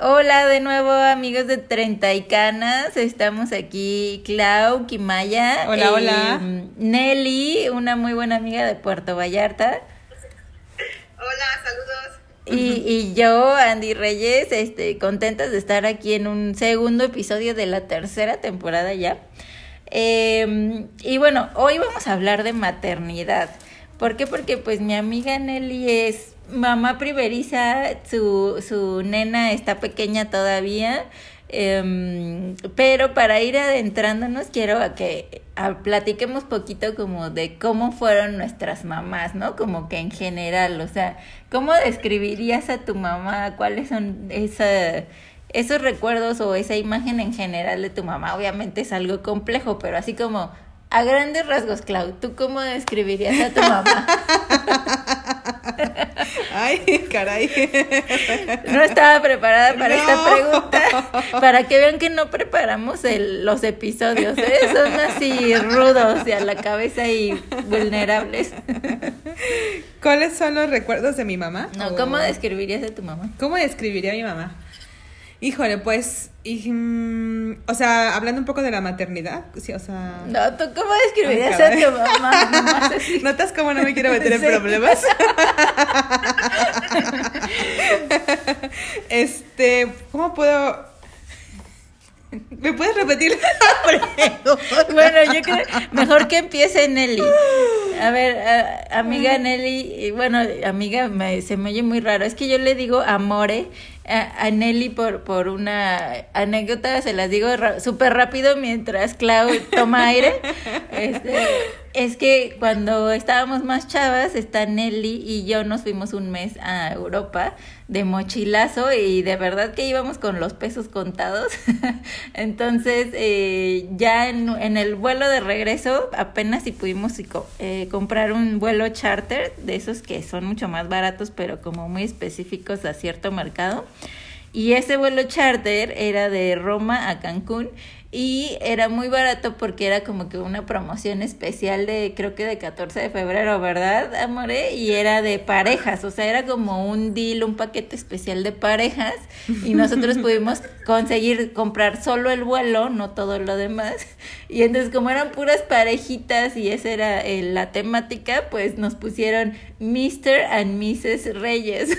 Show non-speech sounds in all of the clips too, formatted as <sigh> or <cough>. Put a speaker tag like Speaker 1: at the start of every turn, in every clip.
Speaker 1: Hola de nuevo amigos de Treinta y Canas, estamos aquí Clau, Kimaya,
Speaker 2: Hola,
Speaker 1: eh,
Speaker 2: hola.
Speaker 1: Nelly, una muy buena amiga de Puerto Vallarta,
Speaker 3: Hola, saludos.
Speaker 1: y, y yo, Andy Reyes, este, contentas de estar aquí en un segundo episodio de la tercera temporada ya. Eh, y bueno, hoy vamos a hablar de maternidad. ¿Por qué? Porque pues mi amiga Nelly es mamá primeriza, su, su nena está pequeña todavía. em, pero para ir adentrándonos quiero a que a- platiquemos poquito como de cómo fueron nuestras mamás, ¿no? Como que en general, o sea, ¿cómo describirías a tu mamá? ¿Cuáles son esa, esos recuerdos o esa imagen en general de tu mamá? Obviamente es algo complejo, pero así como a grandes rasgos, Clau, ¿tú cómo describirías a tu mamá? <laughs>
Speaker 2: Ay, caray.
Speaker 1: No estaba preparada para esta pregunta. Para que vean que no preparamos el- los episodios. ¿eh? Son así rudos y a la cabeza y vulnerables.
Speaker 2: ¿Cuáles son los recuerdos de mi mamá?
Speaker 1: No, ¿cómo describirías a tu mamá?
Speaker 2: ¿Cómo describiría a mi mamá? Híjole, pues, y, mm, o sea, hablando un poco de la maternidad, sí, o sea...
Speaker 1: No, ¿tú cómo describirías a tu mamá? Nomás <laughs> así.
Speaker 2: ¿Notas cómo no me quiero meter en
Speaker 1: Sí.
Speaker 2: problemas? <laughs> este, ¿cómo puedo...? ¿Me puedes repetir la pregunta?
Speaker 1: Bueno, yo creo mejor que empiece Nelly. A ver, a- amiga Nelly, y bueno, amiga, me- se me oye muy raro. Es que yo le digo amore a, a Nelly por, por una anécdota, se las digo súper rápido mientras Clau toma aire. <laughs> Este, es que cuando estábamos más chavas, está Nelly y yo nos fuimos un mes a Europa de mochilazo y de verdad que íbamos con los pesos contados. <laughs> Entonces, eh, ya en, en el vuelo de regreso, apenas si pudimos eh, comprar un vuelo charter, de esos que son mucho más baratos, pero como muy específicos a cierto mercado. Y ese vuelo charter era de Roma a Cancún y era muy barato porque era como que una promoción especial de creo que de 14 de febrero, ¿verdad, amore? Y era de parejas, o sea, era como un deal, un paquete especial de parejas y nosotros <laughs> pudimos conseguir comprar solo el vuelo, no todo lo demás. Y entonces como eran puras parejitas y esa era eh, la temática, pues nos pusieron Mr. and Mrs. Reyes. <laughs>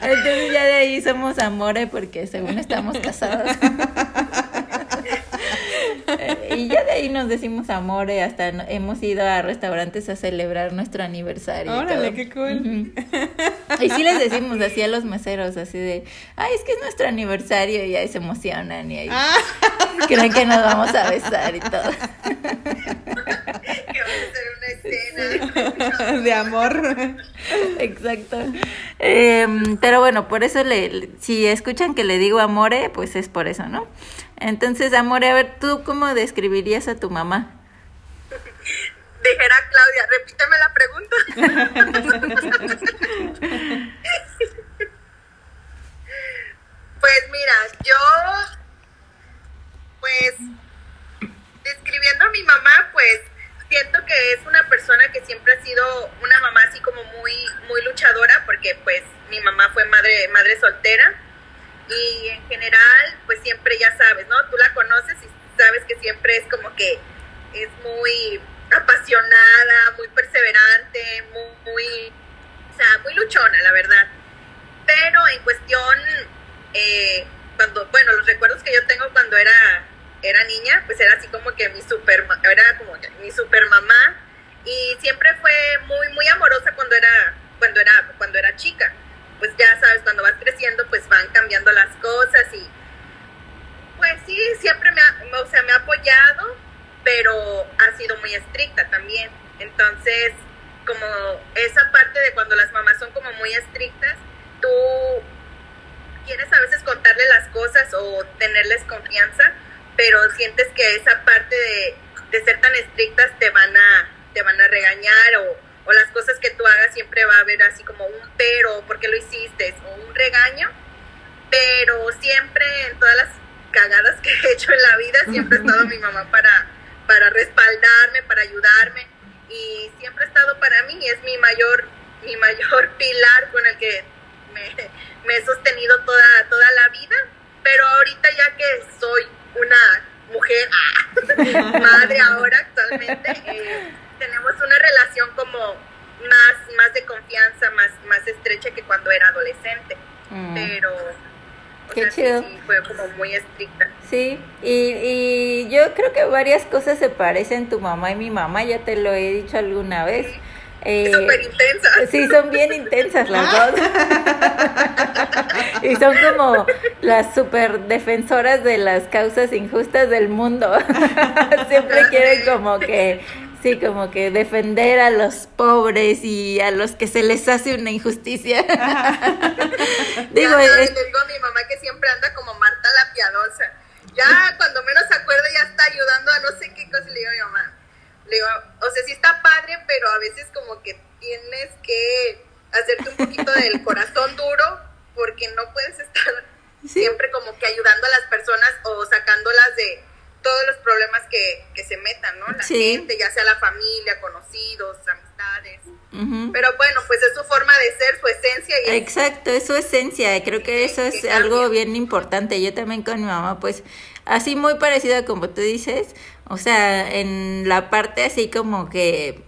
Speaker 1: Entonces ya de ahí somos amore porque según estamos casados. <laughs> Y ya de ahí nos decimos amore, hasta hemos ido a restaurantes a celebrar nuestro aniversario.
Speaker 2: Órale, qué cool.
Speaker 1: Y sí les decimos así a los meseros, así de, ay, es que es nuestro aniversario y ahí se emocionan y ahí
Speaker 2: Ah,
Speaker 1: creen que nos vamos a besar y todo. <laughs>
Speaker 3: Que vamos a hacer una escena. <laughs>
Speaker 2: de amor.
Speaker 1: Exacto. Em, pero bueno, por eso le, le- si escuchan que le digo amore, pues es por eso, ¿no? Entonces, amore, a ver, ¿tú cómo describirías a tu mamá?
Speaker 3: Dijera Claudia, repíteme la pregunta. <laughs> pues mira, yo, pues, describiendo a mi mamá, pues, siento que es una persona que siempre ha sido una mamá así como muy, muy luchadora, porque pues mi mamá fue madre, madre soltera. Y en general, pues siempre ya sabes, ¿no? Tú la conoces y sabes que siempre es como que es muy apasionada, muy perseverante, muy, muy, o sea, muy luchona, la verdad. Pero en cuestión, eh, cuando, bueno, los recuerdos que yo tengo cuando era, era niña, pues era así como que mi super, era como mi super mamá y siempre fue muy, muy amorosa cuando era, cuando era, cuando era chica. Pues ya sabes, cuando vas creciendo, pues van cambiando las cosas y, pues sí, siempre me ha, o sea, me ha apoyado, pero ha sido muy estricta también. Entonces, como esa parte de cuando las mamás son como muy estrictas, tú quieres a veces contarle las cosas o tenerles confianza, pero sientes que esa parte de, de ser tan estrictas te van a, te van a regañar o, o las cosas que tú hagas siempre va a haber así como un pero, ¿por qué lo hiciste? o un regaño, pero siempre en todas las cagadas que he hecho en la vida, siempre ha estado mi mamá para, para respaldarme, para ayudarme y siempre ha estado para mí, es mi mayor, mi mayor <laughs> pilar con el que me, me he sostenido toda, toda la vida, pero ahorita ya que soy una mujer, ah, <laughs> madre ahora actualmente, eh, tenemos una relación como más, más de confianza, más, más estrecha que cuando era adolescente,
Speaker 1: Mm.
Speaker 3: pero... o
Speaker 1: Qué chido.
Speaker 3: sí, fue como muy estricta.
Speaker 1: Sí, y, y yo creo que varias cosas se parecen tu mamá y mi mamá, ya te lo he dicho alguna vez. Eh,
Speaker 3: Súper intensa.
Speaker 1: Sí, son bien intensas las dos. y son como las super defensoras de las causas injustas del mundo. <laughs> Siempre quieren como que, sí, como que defender a los pobres y a los que se les hace una injusticia. <laughs> Digo,
Speaker 3: ya sabes,
Speaker 1: es-
Speaker 3: le digo a mi mamá que siempre anda como Marta la piadosa. Ya cuando menos se acuerda ya está ayudando a no sé qué cosa. Le digo a mi mamá. Le digo, o sea, sí está padre, pero a veces como que tienes que hacerte un poquito del <laughs> corazón duro porque no puedes estar
Speaker 1: Sí.
Speaker 3: siempre como que ayudando a las personas o sacándolas de todos los problemas que, que se metan, ¿no? La
Speaker 1: Sí.
Speaker 3: gente, ya sea la familia, conocidos, amistades. Pero bueno, pues es su forma de ser, su esencia y
Speaker 1: Exacto, es su esencia. Creo que eso es
Speaker 3: que
Speaker 1: algo bien importante. Yo también con mi mamá, pues, así muy parecida como tú dices. O sea, en la parte así como que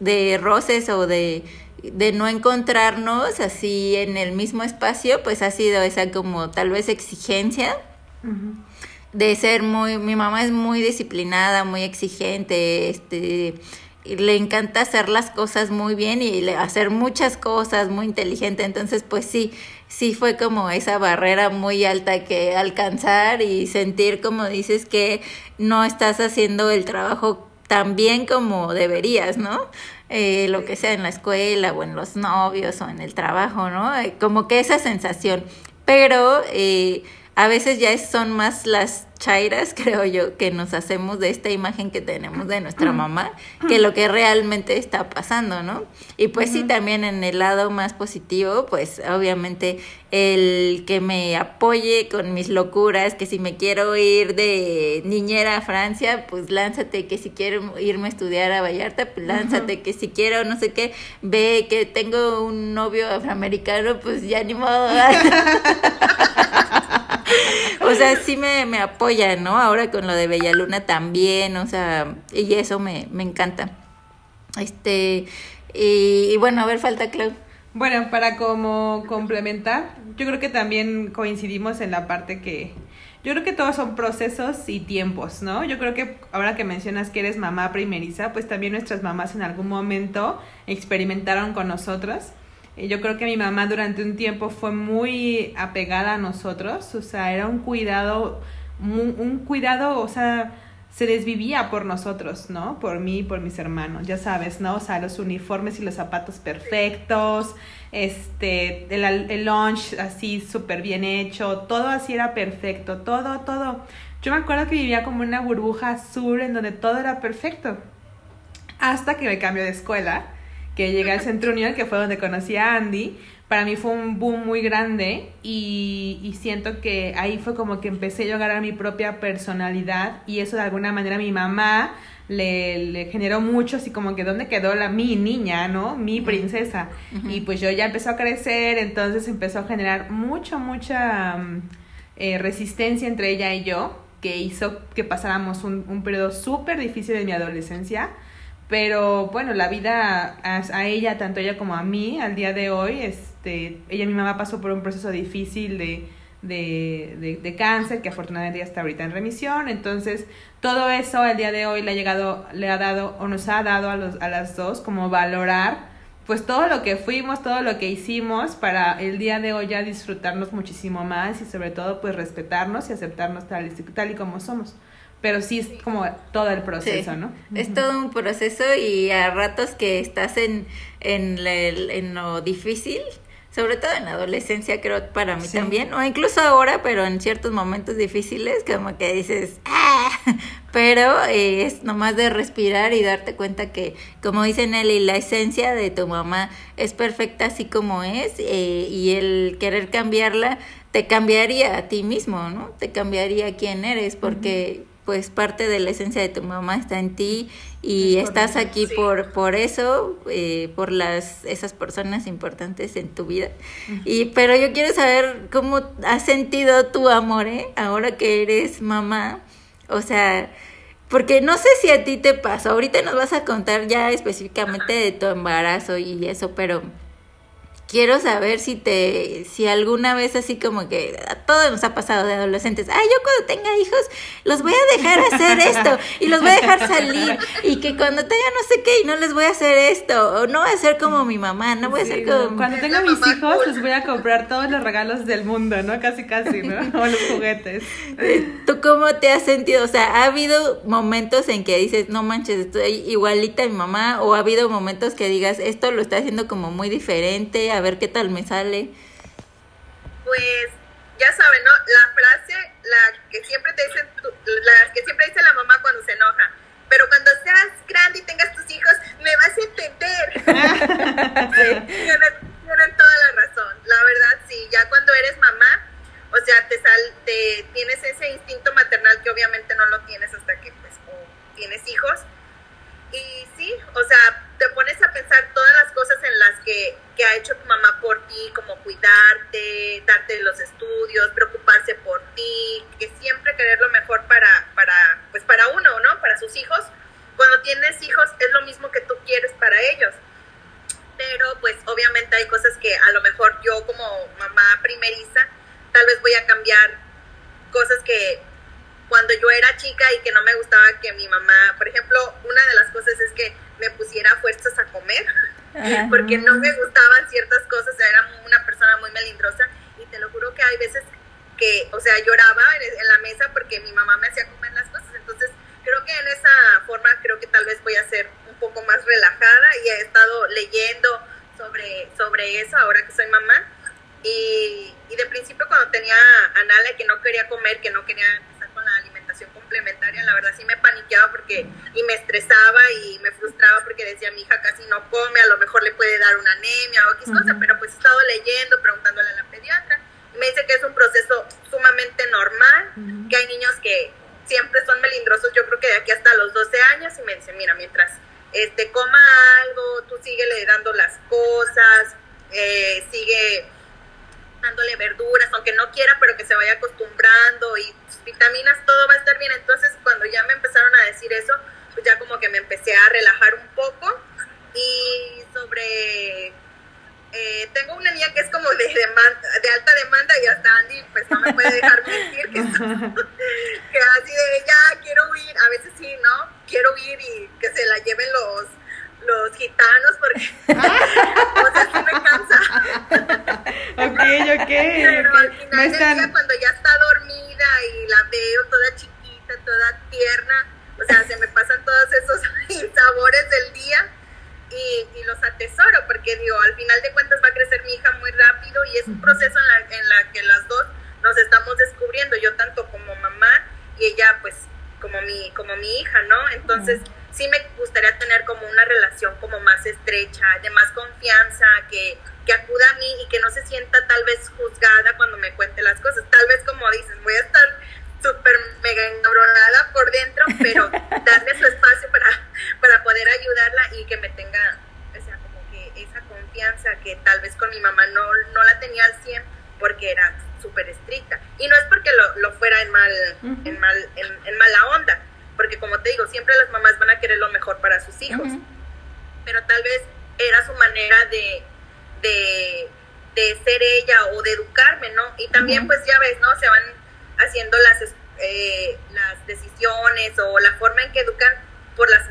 Speaker 1: de roces o de, de no encontrarnos así en el mismo espacio, pues ha sido esa como tal vez exigencia de ser muy, mi mamá es muy disciplinada, muy exigente, este, le encanta hacer las cosas muy bien y hacer muchas cosas muy inteligente, entonces pues sí, sí fue como esa barrera muy alta que alcanzar y sentir como dices que no estás haciendo el trabajo tan bien como deberías, ¿no? Eh, lo que sea en la escuela o en los novios o en el trabajo, ¿no? Eh, como que esa sensación. Pero eh, a veces ya son más las chairas, <laughs> creo yo, que nos hacemos de esta imagen que tenemos de nuestra mamá, que lo que realmente está pasando, ¿no? Y pues sí, también en el lado más positivo, pues obviamente el que me apoye con mis locuras, que si me quiero ir de niñera a Francia, pues lánzate, que si quiero irme a estudiar a Vallarta, pues lánzate, que si quiero no sé qué, ve que tengo un novio afroamericano, pues ya ni modo. <laughs> o sea, sí me, me apoya, ¿no? Ahora con lo de Bellaluna también, o sea, y eso me, me encanta. Este, y, y bueno, a ver, falta Clau.
Speaker 2: Bueno, para como complementar, yo creo que también coincidimos en la parte que yo creo que todos son procesos y tiempos, ¿no? Yo creo que ahora que mencionas que eres mamá primeriza, pues también nuestras mamás en algún momento experimentaron con nosotros. Yo creo que mi mamá durante un tiempo fue muy apegada a nosotros, o sea, era un cuidado, un cuidado, o sea, se desvivía por nosotros, ¿no? Por mí y por mis hermanos, ya sabes, ¿no? O sea, los uniformes y los zapatos perfectos, este, el, el lunch así súper bien hecho, todo así era perfecto, todo, todo. Yo me acuerdo que vivía como una burbuja azul en donde todo era perfecto. Hasta que me cambió de escuela, que llegué al Centro Unión, que fue donde conocí a Andy. Para mí fue un boom muy grande y, y siento que ahí fue como que empecé yo a ganar mi propia personalidad y eso de alguna manera a mi mamá le, le generó mucho, así como que dónde quedó la mi niña, ¿no? Mi princesa. Y pues yo ya empezó a crecer, entonces empezó a generar mucha, mucha mm, eh, resistencia entre ella y yo, que hizo que pasáramos un, un periodo súper difícil de mi adolescencia. Pero bueno, la vida a, a ella, tanto ella como a mí, al día de hoy, este, ella, mi mamá pasó por un proceso difícil de, de, de, de cáncer, que afortunadamente ya está ahorita en remisión. Entonces, todo eso al día de hoy le ha llegado, le ha dado, o nos ha dado a, los, a las dos, como valorar, pues todo lo que fuimos, todo lo que hicimos, para el día de hoy ya disfrutarnos muchísimo más y sobre todo, pues respetarnos y aceptarnos tal, y- tal y como somos. Pero sí es como todo el proceso,
Speaker 1: Sí.
Speaker 2: ¿no?
Speaker 1: Es todo un proceso y a ratos que estás en, en, la- en lo difícil, sobre todo en la adolescencia creo para mí
Speaker 2: Sí.
Speaker 1: también, o incluso ahora, pero en ciertos momentos difíciles como que dices, ¡ah! <laughs> pero eh, es nomás de respirar y darte cuenta que, como dice Nelly, la esencia de tu mamá es perfecta así como es eh, y el querer cambiarla te cambiaría a ti mismo, ¿no? Te cambiaría quién eres porque pues parte de la esencia de tu mamá está en ti y estás aquí por por eso, eh, por las esas personas importantes en tu vida. Y pero yo quiero saber cómo has sentido tu amor, ¿eh? Ahora que eres mamá, o sea, porque no sé si a ti te pasó, ahorita nos vas a contar ya específicamente de tu embarazo y eso, pero quiero saber si te, si alguna vez así como que a todos nos ha pasado de adolescentes, ay, yo cuando tenga hijos los voy a dejar hacer esto y los voy a dejar salir y que cuando tenga no sé qué y no les voy a hacer esto o no voy a ser como mi mamá, no voy a ser como...
Speaker 2: Cuando tenga mis hijos les voy a comprar todos los regalos del mundo, ¿no? Casi, casi, ¿no? <laughs> O los juguetes.
Speaker 1: ¿Tú cómo te has sentido? O sea, ¿ha habido momentos en que dices, no manches, estoy igualita a mi mamá o ha habido momentos que digas, esto lo está haciendo como muy diferente? a ver qué tal me sale.
Speaker 3: Pues ya saben, ¿no? La frase, la que siempre te dicen, la que siempre dice la mamá cuando se enoja. Pero cuando seas grande y tengas tus hijos, me vas a entender. <laughs> tienen, toda la razón. La verdad, sí, ya cuando eres mamá, o sea, te, sal, te tienes ese instinto maternal que obviamente no lo tienes hasta que pues tienes hijos. Y sí, o sea, te pones a pensar todas las cosas en las que, que, ha hecho tu mamá por ti, como cuidarte, darte los estudios, preocuparse por ti, que siempre querer lo mejor para, para, pues para uno, ¿no? Para sus hijos. Cuando tienes hijos es lo mismo que tú quieres para ellos. Pero pues obviamente hay cosas que a lo mejor yo como mamá primeriza, tal vez voy a cambiar cosas que cuando yo era chica y que no me gustaba que mi mamá, por ejemplo, una de las cosas es que me pusiera fuerzas a comer, <laughs> porque no me gustaban ciertas cosas, era una persona muy melindrosa y te lo juro que hay veces que, o sea, lloraba en, la mesa porque mi mamá me hacía comer las cosas, entonces creo que en esa forma creo que tal vez voy a ser un poco más relajada y he estado leyendo sobre, sobre eso ahora que soy mamá. Y, y de principio cuando tenía a Nala que no quería comer, que no quería alimentación complementaria, la verdad sí me paniqueaba porque y me estresaba y me frustraba porque decía mi hija casi no come, a lo mejor le puede dar una anemia o X cosa, pero pues he estado leyendo, preguntándole a la pediatra y me dice que es un proceso sumamente normal, que hay niños que siempre son melindrosos, yo creo que de aquí hasta los 12 años y me dice, mira, mientras este coma algo, tú sigue le dando las cosas, eh, sigue dándole verduras, aunque no quiera, pero que se vaya acostumbrando y vitaminas, todo va a estar bien. Entonces, cuando ya me empezaron a decir eso, pues ya como que me empecé a relajar un poco. Y sobre eh, tengo una niña que es como de, de alta demanda y hasta Andy pues no me puede dejar mentir que, que así de ya quiero huir, a veces sí, ¿no? Quiero huir y que se la lleven los los gitanos porque o sea, sí me cansa.
Speaker 2: ok, ok.
Speaker 3: Pero al final del día cuando ya está dormida y la veo toda chiquita, toda tierna, o sea, se me pasan todos esos sabores del día y, y, los atesoro porque digo, al final de cuentas va a crecer mi hija muy rápido y es un proceso en la, en la que las dos nos estamos descubriendo, yo tanto como mamá y ella pues como mi, como mi hija, ¿no? Entonces sí me gustaría tener como una relación como más estrecha, de más confianza, que, que acuda a mí y que no se sienta tal vez juzgada cuando me cuente las cosas. Tal vez como dices, voy a estar súper mega encabronada por dentro, pero darle su espacio para, para poder ayudarla y que me tenga, o sea, como que esa confianza que tal vez con mi mamá no, no la tenía al 100 porque era súper estricta. Y no es porque lo, lo fuera en mal, en mal, en, en mala onda, porque como te digo, siempre las mamás van a querer lo mejor para sus hijos, pero tal vez era su manera de, de, de, ser ella o de educarme, ¿no? Y también pues ya ves, ¿no? Se van haciendo las, eh, las decisiones o la forma en que educan por las,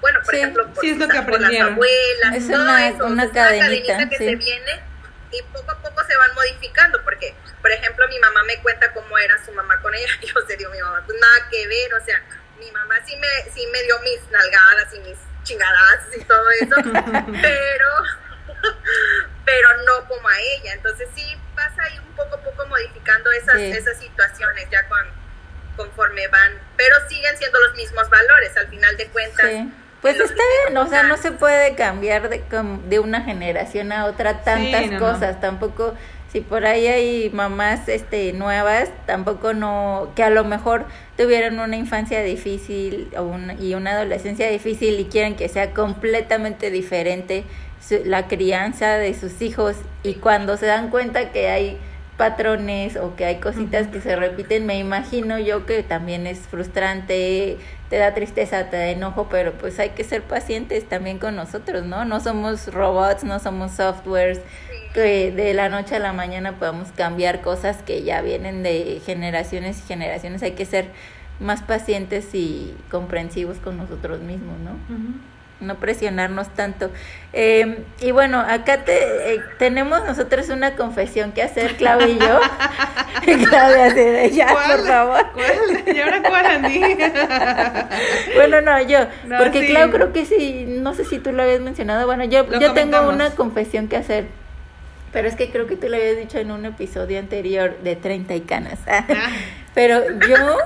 Speaker 3: bueno, por ejemplo, por,
Speaker 2: sí, las
Speaker 3: abuelas,
Speaker 1: es todo una, eso, una cadenita,
Speaker 3: que se viene y poco a poco se van modificando, porque, por ejemplo, mi mamá me cuenta cómo era su mamá con ella, <laughs> yo se dio mi mamá, pues nada que ver, o sea, mi mamá sí me, sí me dio mis nalgadas y mis chingadas y todo eso, <laughs> pero, <laughs> pero no como a ella. Entonces sí pasa ahí un poco a poco modificando esas, esas situaciones ya con, conforme van, pero siguen siendo los mismos valores al final de cuentas.
Speaker 1: Pues está bien, o sea, no se puede cambiar de, de una generación a otra tantas cosas, tampoco si por ahí hay mamás este nuevas, tampoco no que a lo mejor tuvieron una infancia difícil o una, y una adolescencia difícil y quieren que sea completamente diferente la crianza de sus hijos y cuando se dan cuenta que hay patrones o que hay cositas que se repiten, me imagino yo que también es frustrante, te da tristeza, te da enojo, pero pues hay que ser pacientes también con nosotros, ¿no? No somos robots, no somos softwares que de la noche a la mañana podamos cambiar cosas que ya vienen de generaciones y generaciones, hay que ser más pacientes y comprensivos con nosotros mismos, ¿no? No presionarnos tanto. Eh, y bueno, acá te, eh, tenemos nosotros una confesión que hacer, Clau y yo. <laughs> Claudia, ya, por favor.
Speaker 2: ¿Y ahora cuál, Andy? <laughs>
Speaker 1: bueno, no, yo. porque Clau creo que sí, no sé si tú lo habías mencionado. Bueno, yo, yo tengo una confesión que hacer. Pero es que creo que tú lo habías dicho en un episodio anterior de 30 y canas. Ah. <laughs> Pero yo,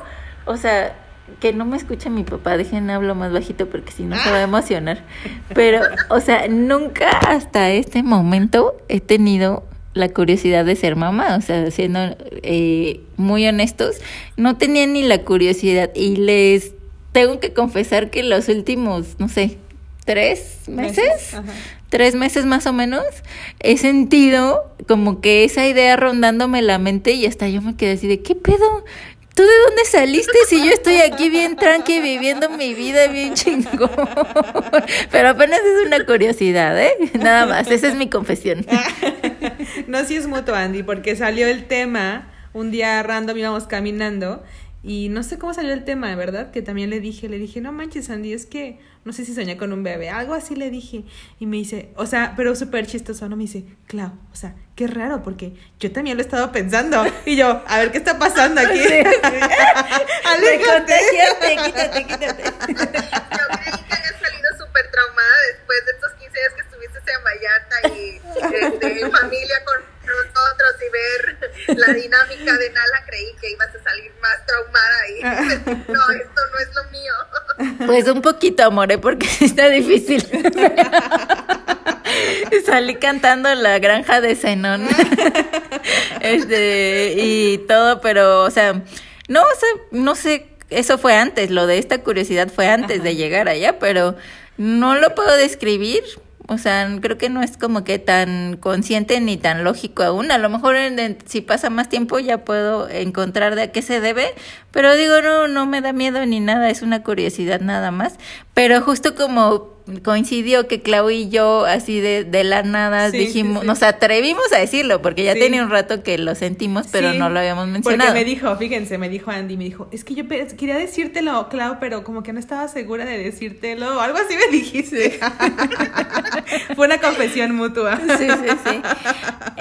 Speaker 1: o sea, que no me escuche mi papá, dejen hablo más bajito porque si no se va a emocionar. Pero, o sea, nunca hasta este momento he tenido la curiosidad de ser mamá, o sea, siendo eh, muy honestos, no tenía ni la curiosidad y les tengo que confesar que los últimos, no sé, tres meses, tres meses más o menos, he sentido como que esa idea rondándome la mente y hasta yo me quedé así de, ¿qué pedo? ¿Tú de dónde saliste si yo estoy aquí bien tranqui viviendo mi vida bien chingón? <laughs> Pero apenas es una curiosidad, ¿eh? Nada más, esa es mi confesión. <laughs>
Speaker 2: No, sí es mutuo, Andy, porque salió el tema un día random íbamos caminando y no sé cómo salió el tema, verdad, que también le dije, le dije, no manches, Andy, es que no sé si soñé con un bebé, algo así le dije. Y me dice, o sea, pero súper chistoso, ¿no? Me dice, Clau, o sea, qué raro, porque yo también lo he estado pensando. Y yo, a ver, ¿qué está pasando aquí? <laughs> Sí. <laughs>
Speaker 1: Aléjate. quítate, quítate. Yo
Speaker 3: creí que había salido súper traumada después de estos 15 días que estuviste en Vallarta y de, de <laughs> familia con nosotros y ver la dinámica de Nala, creí que ibas a salir más traumada y no, es.
Speaker 1: Pues un poquito, amore, porque <laughs> está difícil. <laughs> Salí cantando la granja de Zenón. <laughs> Este, y todo, pero, o sea, no, o sea, no sé, eso fue antes, lo de esta curiosidad fue antes de llegar allá, pero no lo puedo describir o sea, creo que no es como que tan consciente ni tan lógico aún. A lo mejor si pasa más tiempo ya puedo encontrar de a qué se debe, pero digo, no, no me da miedo ni nada, es una curiosidad nada más. Pero justo como coincidió que Clau y yo así de, de la nada dijimos, nos atrevimos a decirlo, porque ya tenía un rato que lo sentimos, pero no lo habíamos mencionado.
Speaker 2: Porque me dijo, fíjense, me dijo Andy, me dijo, es que yo quería decírtelo, Clau, pero como que no estaba segura de decírtelo, algo así me dijiste. <laughs> Fue una confesión mutua.
Speaker 1: sí, sí, sí.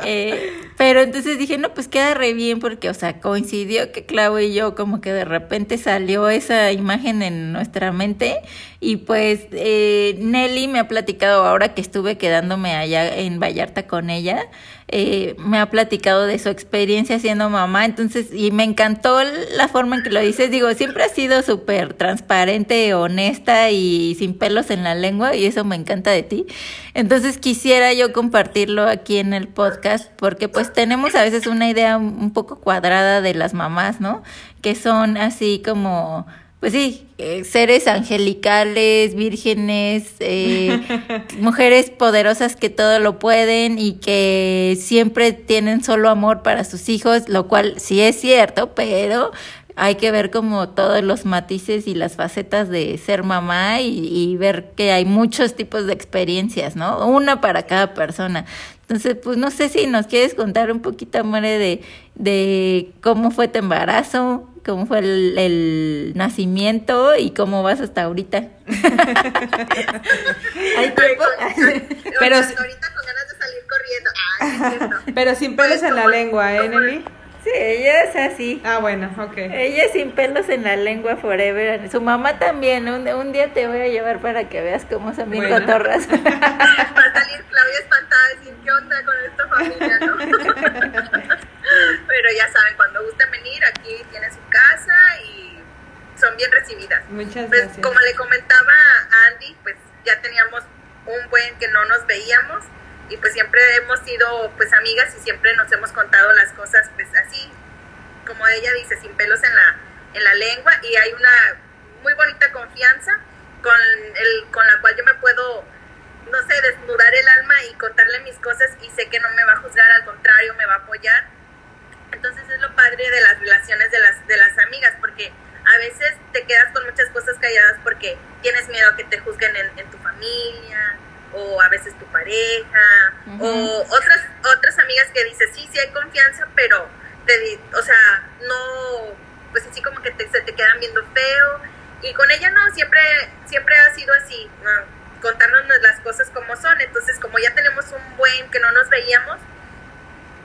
Speaker 1: Eh, pero entonces dije, no, pues queda re bien, porque, o sea, coincidió que Clau y yo como que de repente salió esa imagen en nuestra mente y pues eh, Nelly me ha platicado ahora que estuve quedándome allá en Vallarta con ella, eh, me ha platicado de su experiencia siendo mamá, entonces, y me encantó la forma en que lo dices, digo, siempre ha sido súper transparente, honesta y sin pelos en la lengua, y eso me encanta de ti. Entonces quisiera yo compartirlo aquí en el podcast, porque pues tenemos a veces una idea un poco cuadrada de las mamás, ¿no? Que son así como pues sí, eh, seres angelicales, vírgenes, eh, <laughs> mujeres poderosas que todo lo pueden y que siempre tienen solo amor para sus hijos, lo cual sí es cierto, pero hay que ver como todos los matices y las facetas de ser mamá y, y ver que hay muchos tipos de experiencias, ¿no? Una para cada persona. Entonces, pues no sé si nos quieres contar un poquito, More, de, de cómo fue tu embarazo, cómo fue el, nacimiento y cómo vas hasta ahorita. <laughs>
Speaker 3: ¿Hay tiempo? Pero ahorita con ganas de salir corriendo. <laughs>
Speaker 2: Pero sin pelos en la lengua, ¿eh, Nelly?
Speaker 1: Sí, ella es así.
Speaker 2: Ah, bueno, ok.
Speaker 1: Ella es sin pelos en la lengua forever. Su mamá también. Un, un día te voy a llevar para que veas cómo son bien cotorras. <laughs>
Speaker 3: Para salir Claudia espantada y decir, ¿qué onda con esta familia, no? Pero ya saben, cuando gusten venir, aquí tienen su casa y son bien recibidas.
Speaker 2: Muchas
Speaker 3: pues,
Speaker 2: gracias.
Speaker 3: Como le comentaba a Andy, pues ya teníamos un buen que no nos veíamos y pues siempre hemos sido pues amigas y siempre nos hemos contado las cosas pues así, como ella dice, sin pelos en la, en la lengua y hay una muy bonita confianza con, el, con la cual yo me puedo, no sé, desnudar el alma y contarle mis cosas y sé que no me va a juzgar, al contrario, me va a apoyar. Entonces es lo padre de las relaciones de las, de las amigas, porque a veces te quedas con muchas cosas calladas porque tienes miedo a que te juzguen en, en tu familia o a veces tu pareja o otras otras amigas que dices sí sí hay confianza pero te, o sea no pues así como que te, se te quedan viendo feo y con ella no siempre siempre ha sido así contarnos las cosas como son. Entonces como ya tenemos un buen que no nos veíamos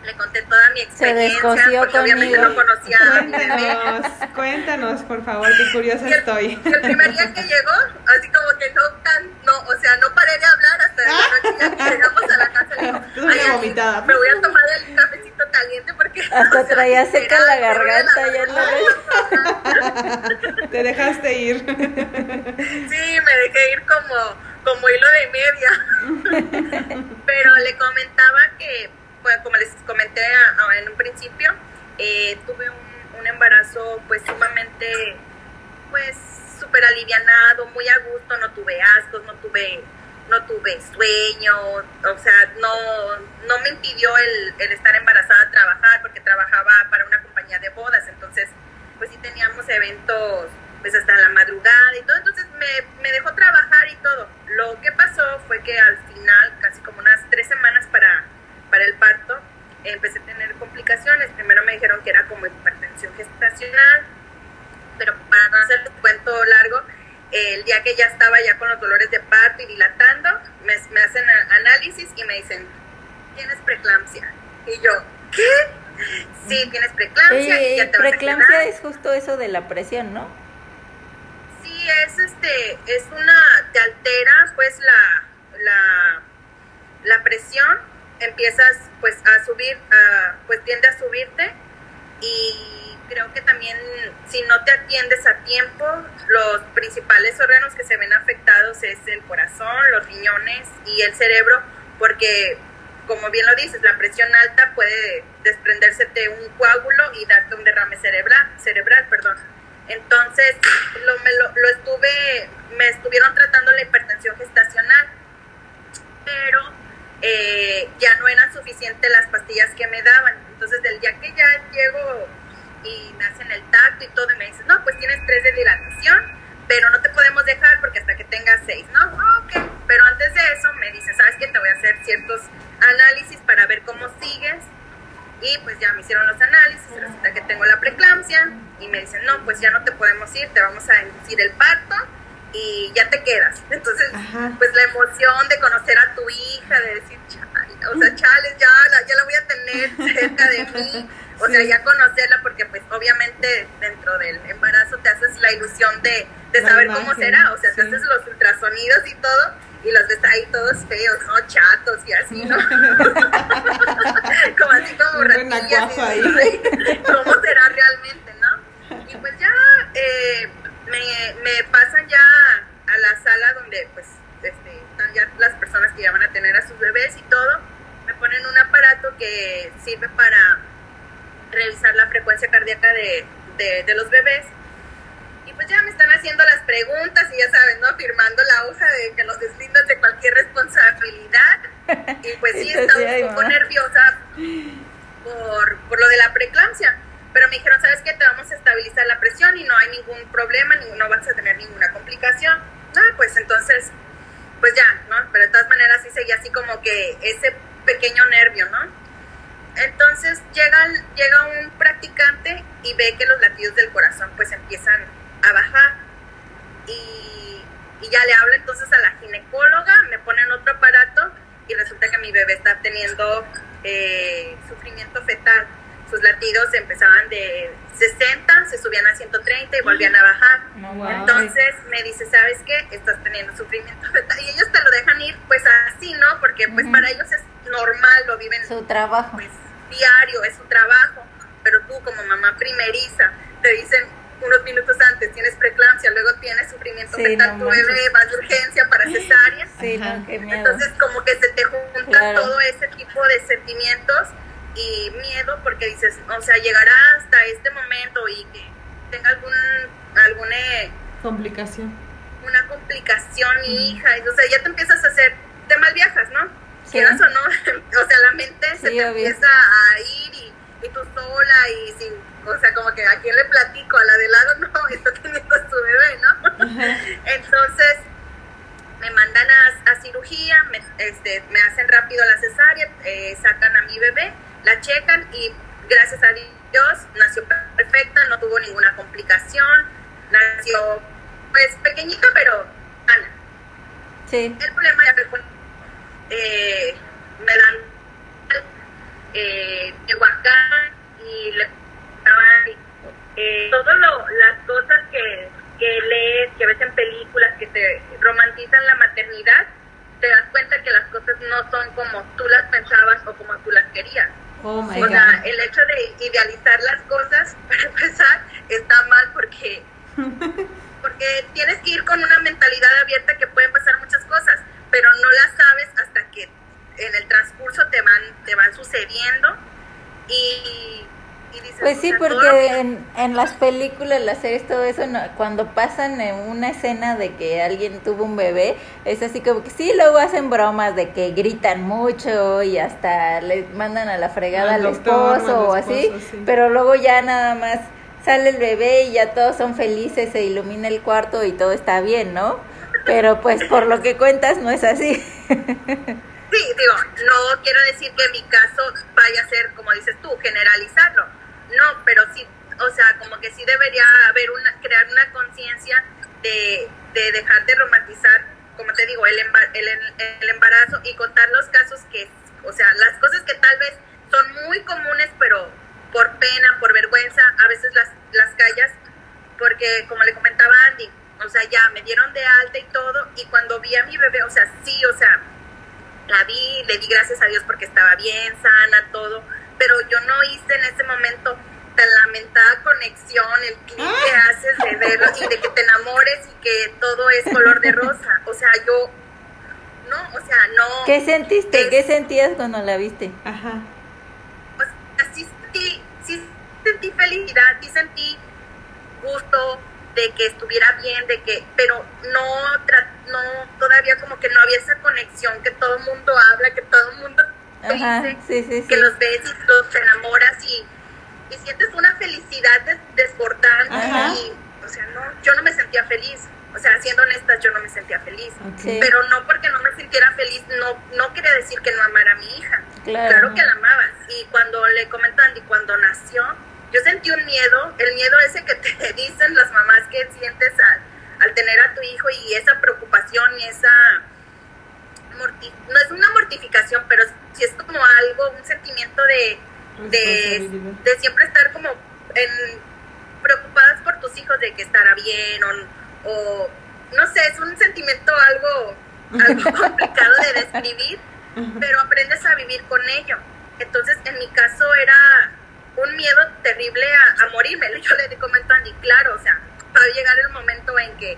Speaker 3: le conté toda mi experiencia, porque obviamente no conocía
Speaker 2: cuéntanos, Cuéntanos, por favor, qué curiosa estoy.
Speaker 3: el primer día que llegó, así como que no tan, no, o sea, no paré de hablar hasta la noche ya que llegamos a la casa. Digo, <laughs>
Speaker 2: Ay, vomitada.
Speaker 3: me voy a tomar el cafecito caliente porque...
Speaker 1: Hasta <laughs> o sea, traía seca la garganta, ya
Speaker 2: no <laughs> Te dejaste ir.
Speaker 3: Sí, me dejé ir como, como hilo de media. Pero le comentaba que pues, como les comenté en un principio, eh, tuve un, embarazo pues sumamente, pues súper alivianado, muy a gusto, no tuve ascos, no tuve, no tuve sueño, o sea, no, no me impidió el, estar embarazada trabajar porque trabajaba para una compañía de bodas, entonces pues sí teníamos eventos pues hasta la madrugada y todo, entonces me, me dejó trabajar y todo. Lo que pasó fue que al final, casi como unas tres semanas para para el parto, empecé a tener complicaciones. Primero me dijeron que era como hipertensión gestacional, pero para no hacer el cuento largo, el día que ya estaba ya con los dolores de parto y dilatando, me, me hacen análisis y me dicen, tienes preeclampsia. Y yo, ¿qué? Sí, tienes preeclampsia. y ya te
Speaker 1: preeclampsia es justo eso de la presión, ¿no?
Speaker 3: Sí, es este, es una, te altera pues la, la, la presión empiezas pues a subir, pues tiende a subirte y creo que también si no te atiendes a tiempo, los principales órganos que se ven afectados es el corazón, los riñones y el cerebro, porque como bien lo dices, la presión alta puede desprenderse de un coágulo y darte un derrame cerebral, cerebral perdón. Entonces, lo, me lo, lo estuve, me estuvieron tratando la hipertensión gestacional, pero eh, ya no eran suficientes las pastillas que me daban. Entonces, del día que ya llego y me hacen el tacto y todo, y me dicen, no, pues tienes tres de dilatación, pero no te podemos dejar porque hasta que tengas seis, ¿no? Ok, pero antes de eso me dicen, ¿sabes qué? Te voy a hacer ciertos análisis para ver cómo sigues. Y pues ya me hicieron los análisis, resulta que tengo la preeclampsia y me dicen, no, pues ya no te podemos ir, te vamos a inducir el parto y ya te quedas. <laughs> Entonces, pues la emoción de conocer a tu hija, de decir, chale, o sea, chales, ya la, ya la voy a tener <laughs> cerca de mí, o sea, ya conocerla, porque pues obviamente dentro del embarazo te haces la ilusión de, de saber cómo será, o sea, te haces los ultrasonidos y todo, y los ves ahí todos feos, ¿no? Chatos y así, ¿no? <laughs> como así como ratillas. ¿Cómo será realmente, no? Y pues ya... Eh, me, me pasan ya a la sala donde pues este, están ya las personas que ya van a tener a sus bebés y todo, me ponen un aparato que sirve para revisar la frecuencia cardíaca de, de, los bebés. Y pues ya me están haciendo las preguntas y ya saben, ¿no? Firmando la hoja de que los deslindan de cualquier responsabilidad. Y pues sí, <laughs> estaba un poco nerviosa por, por lo de la preeclampsia pero me dijeron, ¿sabes qué? Te vamos a estabilizar la presión y no hay ningún problema, no vas a tener ninguna complicación. Ah, pues entonces, pues ya, ¿no? Pero de todas maneras sí seguía así como que ese pequeño nervio, ¿no? Entonces llega, llega un practicante y ve que los latidos del corazón pues empiezan a bajar y, y ya le habla entonces a la ginecóloga, me ponen otro aparato y resulta que mi bebé está teniendo eh, sufrimiento fetal sus latidos empezaban de 60, se subían a 130 y volvían a bajar. Entonces me dice, ¿sabes qué? Estás teniendo sufrimiento Y ellos te lo dejan ir pues así, ¿no? Porque pues para ellos es normal, lo viven.
Speaker 1: Su trabajo.
Speaker 3: Pues diario, es su trabajo. Pero tú como mamá primeriza, te dicen, unos minutos antes tienes preeclampsia, luego tienes sufrimiento
Speaker 1: Sí,
Speaker 3: fetal,
Speaker 1: no
Speaker 3: tu bebé va de urgencia para cesárea.
Speaker 1: Sí,
Speaker 2: Ajá.
Speaker 1: no, qué miedo.
Speaker 3: Entonces como que se te junta
Speaker 1: Claro.
Speaker 3: todo ese tipo de sentimientos y miedo porque dices, o sea, llegará hasta este momento y que tenga algún, eh,
Speaker 2: Complicación.
Speaker 3: una complicación mi hija, y, o sea, ya te empiezas a hacer, te malviajas, ¿no?
Speaker 1: Sí.
Speaker 3: Quieras o no, <laughs> o sea, la mente se te
Speaker 1: obvio.
Speaker 3: empieza a ir y, y tú sola y sin, o sea, como que a quién le platico, a la de lado <laughs> no, está teniendo a su bebé, ¿no? Entonces, me mandan a, a cirugía, me, este, me hacen rápido la cesárea, eh, sacan a mi bebé, la checan y gracias a Dios nació perfecta, no tuvo ninguna complicación, nació pues pequeñita pero sana.
Speaker 1: Sí,
Speaker 3: El problema ya fue eh, me dan eh, Tehuacán y le eh, todo lo, las cosas que, que lees, que ves en películas, que te romantizan la maternidad, te das cuenta que las cosas no son como tú las pensabas o como tú las querías.
Speaker 2: Oh my
Speaker 3: O sea, el hecho de idealizar las cosas, <laughs> para empezar, está mal porque, <laughs> porque tienes que ir con una mentalidad abierta que pueden pasar muchas cosas, pero no las sabes hasta que en el transcurso te van, te van sucediendo y, y dices,
Speaker 1: Pues sí,
Speaker 3: lo
Speaker 1: porque
Speaker 3: que-
Speaker 1: en, en las películas, las series, todo eso, no- cuando pasan en una escena de que alguien tuvo un bebé, es así como que sí, luego hacen bromas de que gritan mucho y hasta le mandan a la fregada
Speaker 2: Al
Speaker 1: al,
Speaker 2: doctor,
Speaker 1: esposo
Speaker 2: al
Speaker 1: o así,
Speaker 2: sí.
Speaker 1: pero luego ya nada más sale el bebé y ya todos son felices, se ilumina el cuarto y todo está bien, ¿no? Pero pues por lo que cuentas no es así.
Speaker 3: Sí, digo, no quiero decir que mi caso vaya a ser, como dices tú, generalizarlo. No, pero sí, o sea, como que sí debería haber una, crear una conciencia de, de dejar de romantizar, como te digo, el, el, el embarazo y contar los casos que, o sea, las cosas que tal vez son muy comunes, pero por pena, por vergüenza, a veces las, las callas, porque como le comentaba Andy, o sea, ya me dieron de alta y todo, y cuando vi a mi bebé, o sea, sí, o sea, la vi, le di gracias a Dios porque estaba bien, sana, todo, pero yo no hice en ese momento tan lamentada conexión, el clic que haces de verlo y de que te enamores y que todo es color de rosa. O sea, yo, no, o sea, no.
Speaker 1: ¿Qué sentiste?
Speaker 3: Es-
Speaker 1: ¿Qué sentías cuando la viste?
Speaker 2: Ajá.
Speaker 3: o sea, sí sentí, sí sentí felicidad, sí sentí gusto de que estuviera bien, de que, pero no, no, todavía como que no había esa conexión que todo el mundo habla, que todo el mundo
Speaker 1: Ajá,
Speaker 3: dice,
Speaker 1: sí, sí, sí.
Speaker 3: que los ves y los enamoras y, y sientes una felicidad des- desbordante
Speaker 2: Ajá.
Speaker 3: y, o sea, no, yo no me sentía feliz, o sea, siendo honestas, yo no me sentía feliz. Pero no porque no me sintiera feliz, no, no quería decir que no amara a mi hija.
Speaker 1: Claro.
Speaker 3: Claro que la amaba. Y cuando le comento a Andy, cuando nació, yo sentí un miedo, el miedo ese que te <laughs> dicen las mamás que sientes al, al tener a tu hijo y esa preocupación y esa... morti- no es una mortificación, pero sí es como algo, un sentimiento de, de, de siempre estar como en, preocupadas por tus hijos de que estará bien o, o no sé, es un sentimiento algo, algo <laughs> complicado de describir, pero aprendes a vivir con ello. Entonces, en mi caso era un miedo terrible a, a morirme. <laughs> Yo le comento a Andy, claro, o sea, va a llegar el momento en que,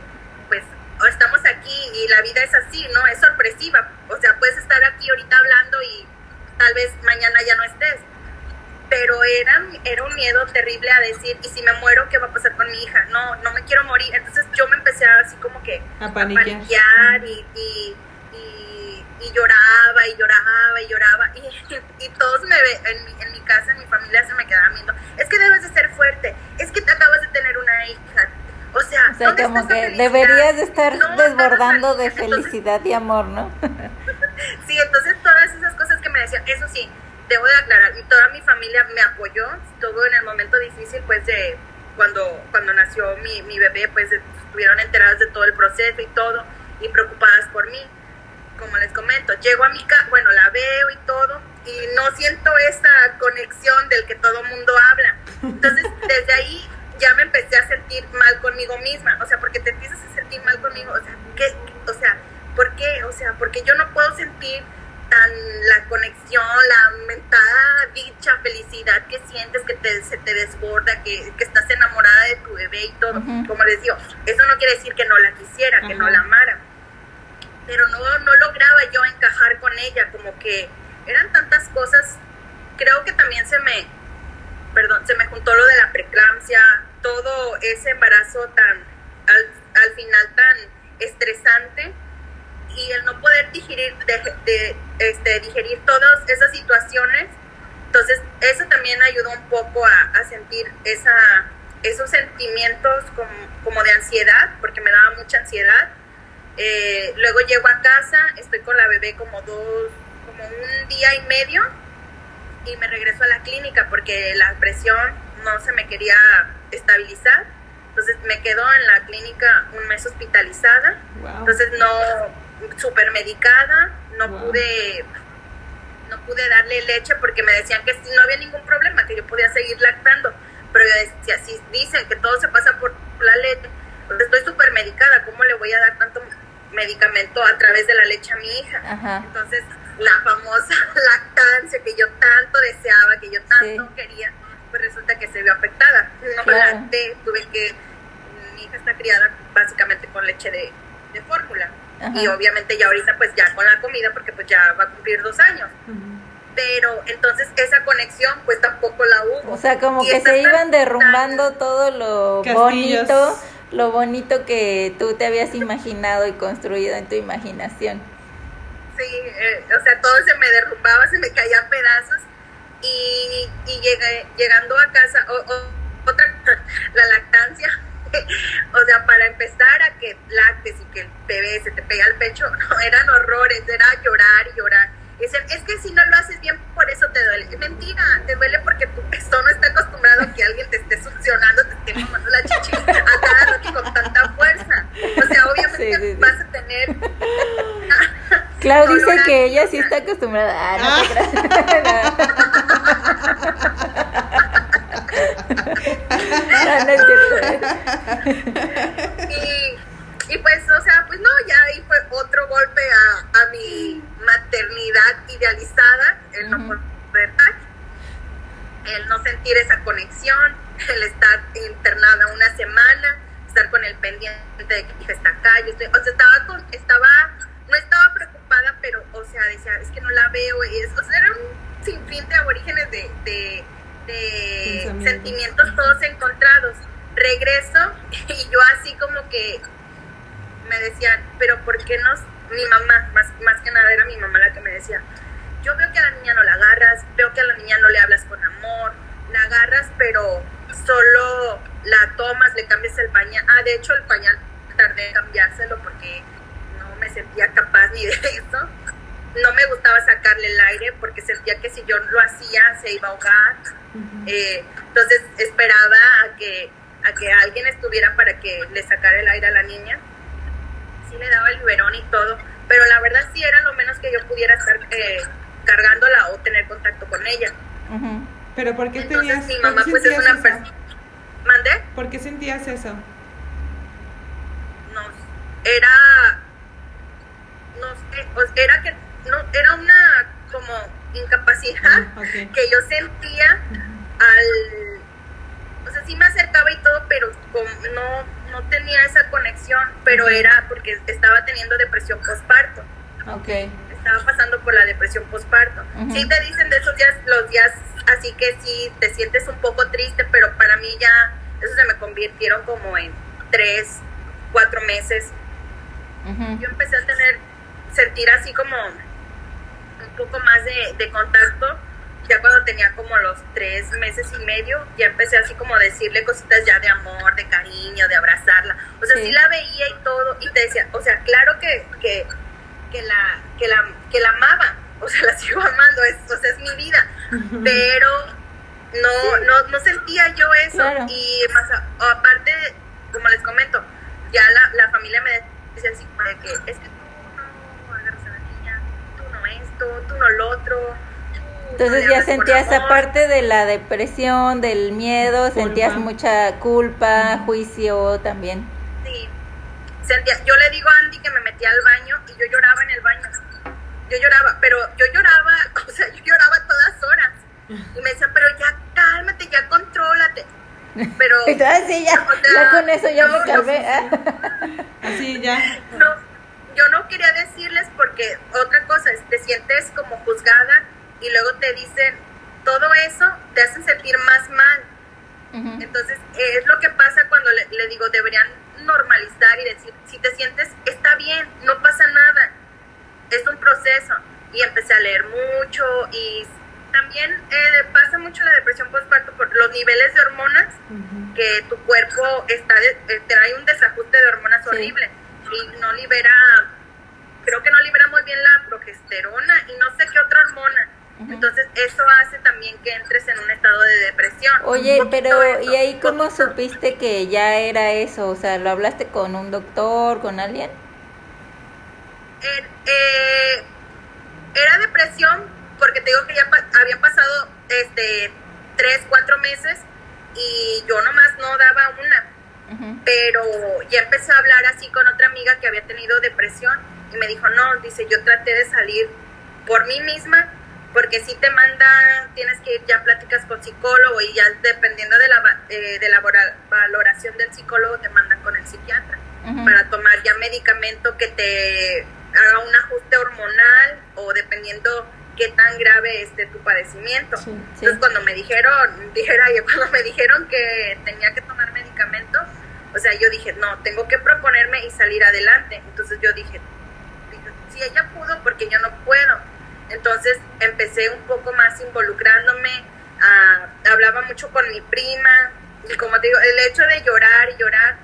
Speaker 3: pues, estamos aquí y la vida es así, ¿no? Es sorpresiva. O sea, puedes estar aquí ahorita hablando y tal vez mañana ya no estés. Pero era, era un miedo terrible a decir, ¿y si me muero, qué va a pasar con mi hija? No, no me quiero morir. Entonces yo me empecé así como que
Speaker 2: A
Speaker 3: a
Speaker 2: paniquear.
Speaker 3: paniquear y, y, y, y lloraba y lloraba y lloraba. Y, todos me en, mi, en mi casa, en mi familia se me quedaban viendo. Es que debes de ser fuerte. Es que te acabas de tener una hija. O sea,
Speaker 1: O sea,
Speaker 3: ¿dónde
Speaker 1: como
Speaker 3: está
Speaker 1: que deberías de estar
Speaker 3: No,
Speaker 1: desbordando de felicidad y amor, ¿no? <laughs>
Speaker 3: Sí, entonces todas esas cosas que me decían, eso sí, debo de aclarar, y toda mi familia me apoyó, estuvo en el momento difícil, pues, de cuando, cuando nació mi, mi bebé, pues, estuvieron enteradas de todo el proceso y todo, y preocupadas por mí. Como les comento, llego a mi casa, bueno, la veo y todo, y no siento esa conexión del que todo mundo habla. Entonces, desde ahí ya me empecé a sentir mal conmigo misma, o sea, porque te empiezas a sentir mal conmigo, o sea, ¿qué? O sea, ¿por qué? O sea, porque yo no puedo sentir tan la conexión, la mentada dicha, felicidad que sientes, que te, se te desborda, que, que estás enamorada de tu bebé y todo. Como les digo, eso no quiere decir que no la quisiera, que no la amara. Pero no, no lograba yo encajar con ella, como que eran tantas cosas. Creo que también se me, perdón, se me juntó lo de la preeclampsia, todo ese embarazo tan, al, al final tan estresante y el no poder digerir, de, de, este, digerir todas esas situaciones. Entonces, eso también ayudó un poco a, a sentir esa, esos sentimientos como, como de ansiedad, porque me daba mucha ansiedad. Eh, luego llego a casa, estoy con la bebé como dos, como un día y medio y me regreso a la clínica porque la presión no se me quería estabilizar. Entonces me quedo en la clínica un mes hospitalizada.
Speaker 2: Wow.
Speaker 3: Entonces no, super medicada, no
Speaker 2: Wow.
Speaker 3: pude, no pude darle leche porque me decían que no había ningún problema, que yo podía seguir lactando. Pero yo decía, si dicen que todo se pasa por la leche, pues estoy súper medicada, ¿cómo le voy a dar tanto medicamento a través de la leche a mi hija?
Speaker 1: Ajá.
Speaker 3: Entonces, la famosa <laughs> lactancia que yo tanto deseaba, que yo tanto
Speaker 1: Sí.
Speaker 3: quería, pues resulta que se vio afectada. No
Speaker 1: Claro.
Speaker 3: lacté, tuve que, mi hija está criada básicamente con leche de, de fórmula.
Speaker 1: Ajá.
Speaker 3: Y obviamente ya ahorita pues ya con la comida, porque pues ya va a cumplir dos años. Pero entonces esa conexión pues tampoco la hubo.
Speaker 1: O sea, como
Speaker 3: Y
Speaker 1: que se iban derrumbando
Speaker 3: tan-
Speaker 1: todo lo
Speaker 2: Castillos.
Speaker 1: bonito, lo bonito que tú te habías imaginado y construido en tu imaginación.
Speaker 3: Sí, eh, o sea, todo se me derrumbaba, se me caía a pedazos. Y, y llegando a casa, o, o- otra, <laughs> la lactancia. <laughs> o sea, para empezar a que lactes y que el bebé se te pega al pecho, <laughs> no, eran horrores, era llorar y llorar. Decían, es que si no lo haces bien, por eso te duele. Mentira, te duele porque tu pezón no está acostumbrado a que alguien te esté succionando, te esté mamando la chichi a cada rato y con tanta fuerza. O sea, obviamente
Speaker 1: Sí, sí, sí.
Speaker 3: vas a tener <laughs>
Speaker 1: Clau dice
Speaker 3: Colorado.
Speaker 1: que ella sí está acostumbrada. Ah, no te creas. <laughs> <laughs> No, no es cierto.
Speaker 3: y, y pues, o sea, pues no, ya ahí fue otro golpe a, a mi maternidad idealizada, el no poder dar, el no sentir esa conexión, el estar internada una semana, estar con el pendiente de que hija está acá, yo estoy, o sea, estaba con, estaba, no estaba preocupada, pero, o sea, decía, es que no la veo, y es, o sea, era un sinfín de aborígenes de, de, sentimientos todos encontrados. Regreso <laughs> y yo así como que me decían, pero ¿por qué no? Mi mamá, más, más que nada era mi mamá la que me decía, yo veo que a la niña no la agarras, veo que a la niña no le hablas con amor, la agarras pero solo la tomas, le cambias el pañal. Ah, de hecho el pañal tardé en cambiárselo porque no me sentía capaz ni de <laughs> eso. No me gustaba sacarle el aire porque sentía que si yo lo hacía se iba a ahogar. Eh, entonces esperaba a que, a que alguien estuviera para que le sacara el aire a la niña. Sí le daba el biberón y todo, pero la verdad sí era lo menos que yo pudiera estar eh, cargándola o tener contacto con ella.
Speaker 2: Pero ¿por qué
Speaker 3: Entonces
Speaker 2: tenías,
Speaker 3: mi mamá pues es una persona... ¿Mandé?
Speaker 2: ¿Por qué sentías eso?
Speaker 3: No, era... No sé, era que... No, era una como incapacidad
Speaker 2: Ah,
Speaker 3: que yo sentía al o sea sí me acercaba y todo pero con- no no tenía esa conexión pero era porque estaba teniendo depresión postparto
Speaker 1: Ok.
Speaker 3: estaba pasando por la depresión postparto
Speaker 1: Ujú.
Speaker 3: sí te dicen de esos días los días así que sí te sientes un poco triste pero para mí ya eso se me convirtieron como en tres cuatro meses yo empecé a tener, sentir así como un poco más de, de contacto, ya cuando tenía como los tres meses y medio, ya empecé así como a decirle cositas ya de amor, de cariño, de abrazarla. O sea,
Speaker 1: Sí.
Speaker 3: sí, la veía y todo, y te decía, o sea, claro que, que, que, la, que, la, que la amaba, o sea, <laughs> la sigo amando, es, o sea, es mi vida, pero no, no, no sentía yo eso,
Speaker 1: Claro.
Speaker 3: y más a- aparte, como les comento, ya la, la familia me decía así de que es que tú no agarras a la niña, tú no esto, tú no lo otro. No
Speaker 1: Entonces ya sentías
Speaker 3: amor".
Speaker 1: aparte de la depresión, del miedo,
Speaker 2: Culpa.
Speaker 1: sentías mucha culpa, juicio también.
Speaker 3: Sí. Sentía, yo le digo a Andy que me metía al baño y yo lloraba en el baño. yo lloraba, pero yo lloraba, <laughs> o sea, yo lloraba todas horas. Y me decían, pero ya cálmate, ya contrólate. Pero. <laughs>
Speaker 1: Entonces, ya,
Speaker 3: o sea,
Speaker 1: ya con eso ya
Speaker 3: no,
Speaker 1: me calmé. ¿ah? <laughs>
Speaker 2: Así ya.
Speaker 3: No, yo no quería decirles porque otra cosa es, te sientes como juzgada y luego te dicen, todo eso te hace sentir más mal.
Speaker 1: Ujú.
Speaker 3: Entonces, eh, es lo que pasa cuando le, le digo, deberían normalizar y decir, si te sientes, está bien, no pasa nada, es un proceso. Y empecé a leer mucho y también eh, pasa mucho la depresión postparto por los niveles de hormonas,
Speaker 2: Ujú.
Speaker 3: que tu cuerpo está de- eh, trae un desajuste de hormonas
Speaker 1: Sí.
Speaker 3: horrible y no libera, creo que no libera muy bien la progesterona y no sé qué otra hormona.
Speaker 1: Ujú.
Speaker 3: Entonces, eso hace también que entres en un estado de depresión.
Speaker 1: Oye, pero. ¿y ahí cómo supiste que ya era eso? O sea, ¿lo hablaste con un doctor, con alguien?
Speaker 3: Eh, eh, era depresión porque te digo que ya pa- habían pasado este tres, cuatro meses y yo nomás no daba una, pero ya empecé a hablar así con otra amiga que había tenido depresión y me dijo, no, dice, yo traté de salir por mí misma porque si te mandan, tienes que ir ya a pláticas con psicólogo y ya dependiendo de la, eh, de la valoración del psicólogo te mandan con el psiquiatra para tomar ya medicamento que te haga un ajuste hormonal o dependiendo qué tan grave esté tu padecimiento.
Speaker 2: Sí.
Speaker 3: Entonces cuando me dijeron, dijera yo, <laughs> cuando me dijeron que tenía que tomar medicamento, o sea, yo dije, no, tengo que proponerme y salir adelante. Entonces yo dije, dije, si ella pudo, porque yo no puedo. Entonces empecé un poco más involucrándome, ah, hablaba mucho con mi prima, y como te digo, el hecho de llorar y llorar,